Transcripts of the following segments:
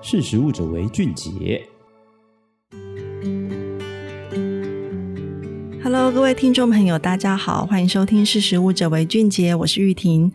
识时务者为俊杰。Hello，各位听众朋友，大家好，欢迎收听《识时务者为俊杰》，我是玉婷。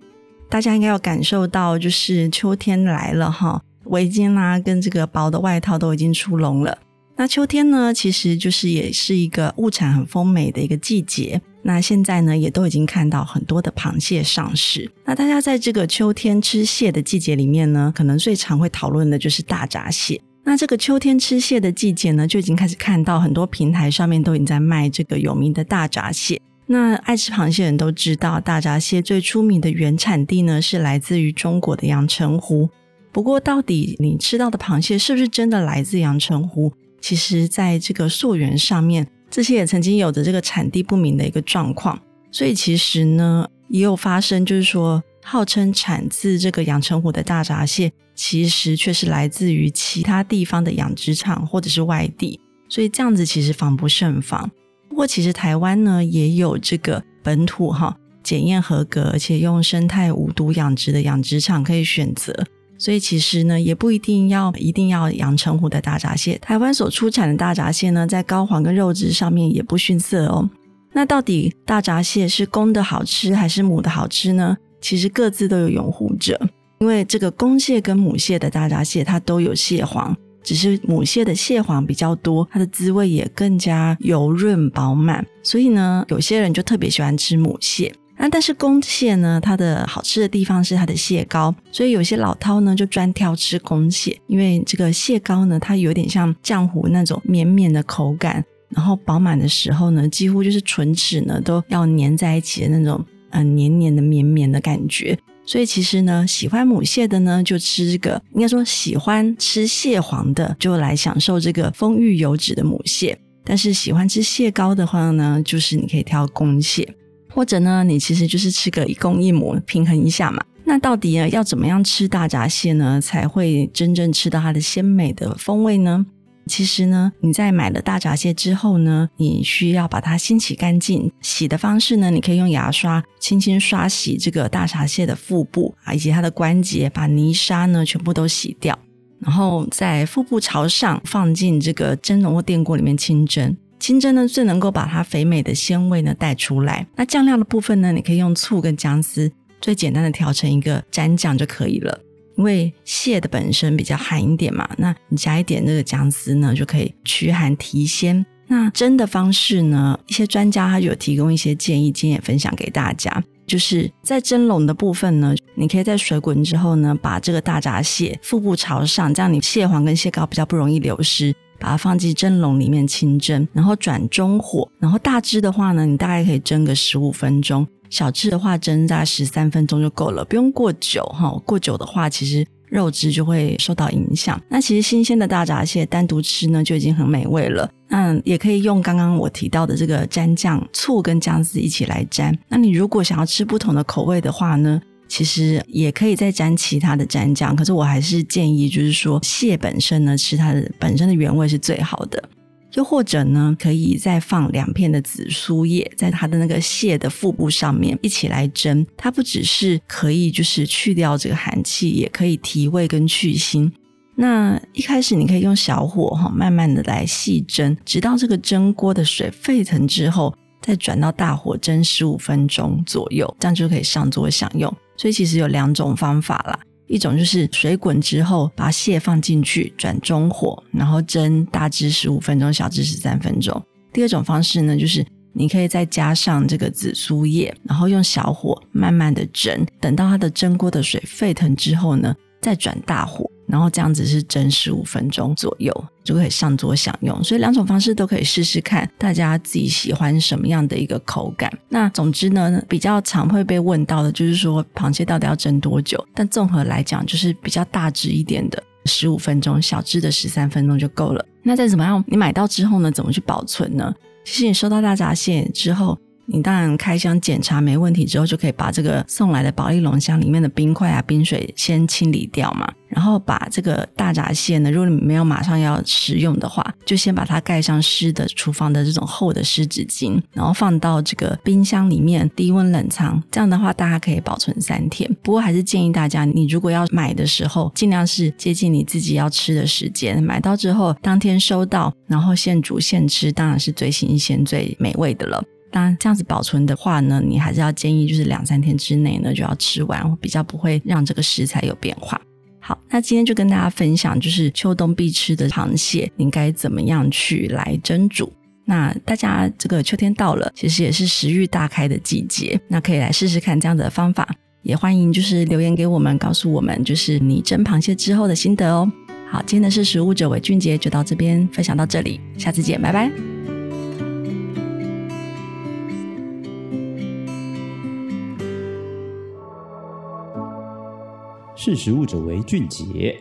大家应该要感受到，就是秋天来了哈，围巾啦、跟这个薄的外套都已经出笼了。那秋天呢，其实就是也是一个物产很丰美的一个季节。那现在呢，也都已经看到很多的螃蟹上市。那大家在这个秋天吃蟹的季节里面呢，可能最常会讨论的就是大闸蟹。那这个秋天吃蟹的季节呢，就已经开始看到很多平台上面都已经在卖这个有名的大闸蟹。那爱吃螃蟹人都知道，大闸蟹最出名的原产地呢，是来自于中国的阳澄湖。不过，到底你吃到的螃蟹是不是真的来自阳澄湖？其实，在这个溯源上面，这些也曾经有着这个产地不明的一个状况。所以，其实呢，也有发生，就是说。号称产自这个阳澄湖的大闸蟹，其实却是来自于其他地方的养殖场或者是外地，所以这样子其实防不胜防。不过，其实台湾呢也有这个本土哈检验合格，而且用生态无毒养殖的养殖场可以选择，所以其实呢也不一定要一定要阳澄湖的大闸蟹。台湾所出产的大闸蟹呢，在膏黄跟肉质上面也不逊色哦。那到底大闸蟹是公的好吃还是母的好吃呢？其实各自都有拥护者，因为这个公蟹跟母蟹的大闸蟹，它都有蟹黄，只是母蟹的蟹黄比较多，它的滋味也更加油润饱满，所以呢，有些人就特别喜欢吃母蟹。那但是公蟹呢，它的好吃的地方是它的蟹膏，所以有些老饕呢就专挑吃公蟹，因为这个蟹膏呢，它有点像浆糊那种绵绵的口感，然后饱满的时候呢，几乎就是唇齿呢都要粘在一起的那种。嗯，黏黏的、绵绵的感觉，所以其实呢，喜欢母蟹的呢，就吃这个；应该说，喜欢吃蟹黄的，就来享受这个丰裕油脂的母蟹。但是喜欢吃蟹膏的话呢，就是你可以挑公蟹，或者呢，你其实就是吃个一公一母，平衡一下嘛。那到底呢，要怎么样吃大闸蟹呢，才会真正吃到它的鲜美的风味呢？其实呢，你在买了大闸蟹之后呢，你需要把它先洗干净。洗的方式呢，你可以用牙刷轻轻刷洗这个大闸蟹的腹部啊，以及它的关节，把泥沙呢全部都洗掉。然后在腹部朝上放进这个蒸笼或电锅里面清蒸。清蒸呢，最能够把它肥美的鲜味呢带出来。那酱料的部分呢，你可以用醋跟姜丝，最简单的调成一个蘸酱就可以了。因为蟹的本身比较寒一点嘛，那你加一点这个姜丝呢，就可以驱寒提鲜。那蒸的方式呢，一些专家他有提供一些建议，今天也分享给大家。就是在蒸笼的部分呢，你可以在水滚之后呢，把这个大闸蟹腹部朝上，这样你蟹黄跟蟹膏比较不容易流失，把它放进蒸笼里面清蒸，然后转中火，然后大只的话呢，你大概可以蒸个十五分钟。小只的话，蒸在十三分钟就够了，不用过久哈。过久的话，其实肉质就会受到影响。那其实新鲜的大闸蟹单独吃呢，就已经很美味了。那也可以用刚刚我提到的这个蘸酱，醋跟姜丝一起来蘸。那你如果想要吃不同的口味的话呢，其实也可以再沾其他的蘸酱。可是我还是建议，就是说蟹本身呢，吃它的本身的原味是最好的。又或者呢，可以再放两片的紫苏叶，在它的那个蟹的腹部上面一起来蒸。它不只是可以就是去掉这个寒气，也可以提味跟去腥。那一开始你可以用小火哈，慢慢的来细蒸，直到这个蒸锅的水沸腾之后，再转到大火蒸十五分钟左右，这样就可以上桌享用。所以其实有两种方法啦。一种就是水滚之后，把蟹放进去，转中火，然后蒸大致十五分钟，小至十三分钟。第二种方式呢，就是你可以再加上这个紫苏叶，然后用小火慢慢的蒸，等到它的蒸锅的水沸腾之后呢，再转大火。然后这样子是蒸十五分钟左右，就可以上桌享用。所以两种方式都可以试试看，大家自己喜欢什么样的一个口感。那总之呢，比较常会被问到的就是说，螃蟹到底要蒸多久？但综合来讲，就是比较大只一点的十五分钟，小只的十三分钟就够了。那再怎么样，你买到之后呢，怎么去保存呢？其实你收到大闸蟹之后，你当然开箱检查没问题之后，就可以把这个送来的保利龙箱里面的冰块啊、冰水先清理掉嘛。然后把这个大闸蟹呢，如果你没有马上要食用的话，就先把它盖上湿的厨房的这种厚的湿纸巾，然后放到这个冰箱里面低温冷藏。这样的话，大家可以保存三天。不过还是建议大家，你如果要买的时候，尽量是接近你自己要吃的时间，买到之后当天收到，然后现煮现吃，当然是最新鲜、最美味的了。当然，这样子保存的话呢，你还是要建议就是两三天之内呢就要吃完，比较不会让这个食材有变化。好，那今天就跟大家分享，就是秋冬必吃的螃蟹，应该怎么样去来蒸煮。那大家这个秋天到了，其实也是食欲大开的季节，那可以来试试看这样子的方法。也欢迎就是留言给我们，告诉我们就是你蒸螃蟹之后的心得哦。好，今天的是食物者为俊杰就到这边分享到这里，下次见，拜拜。识时务者为俊杰。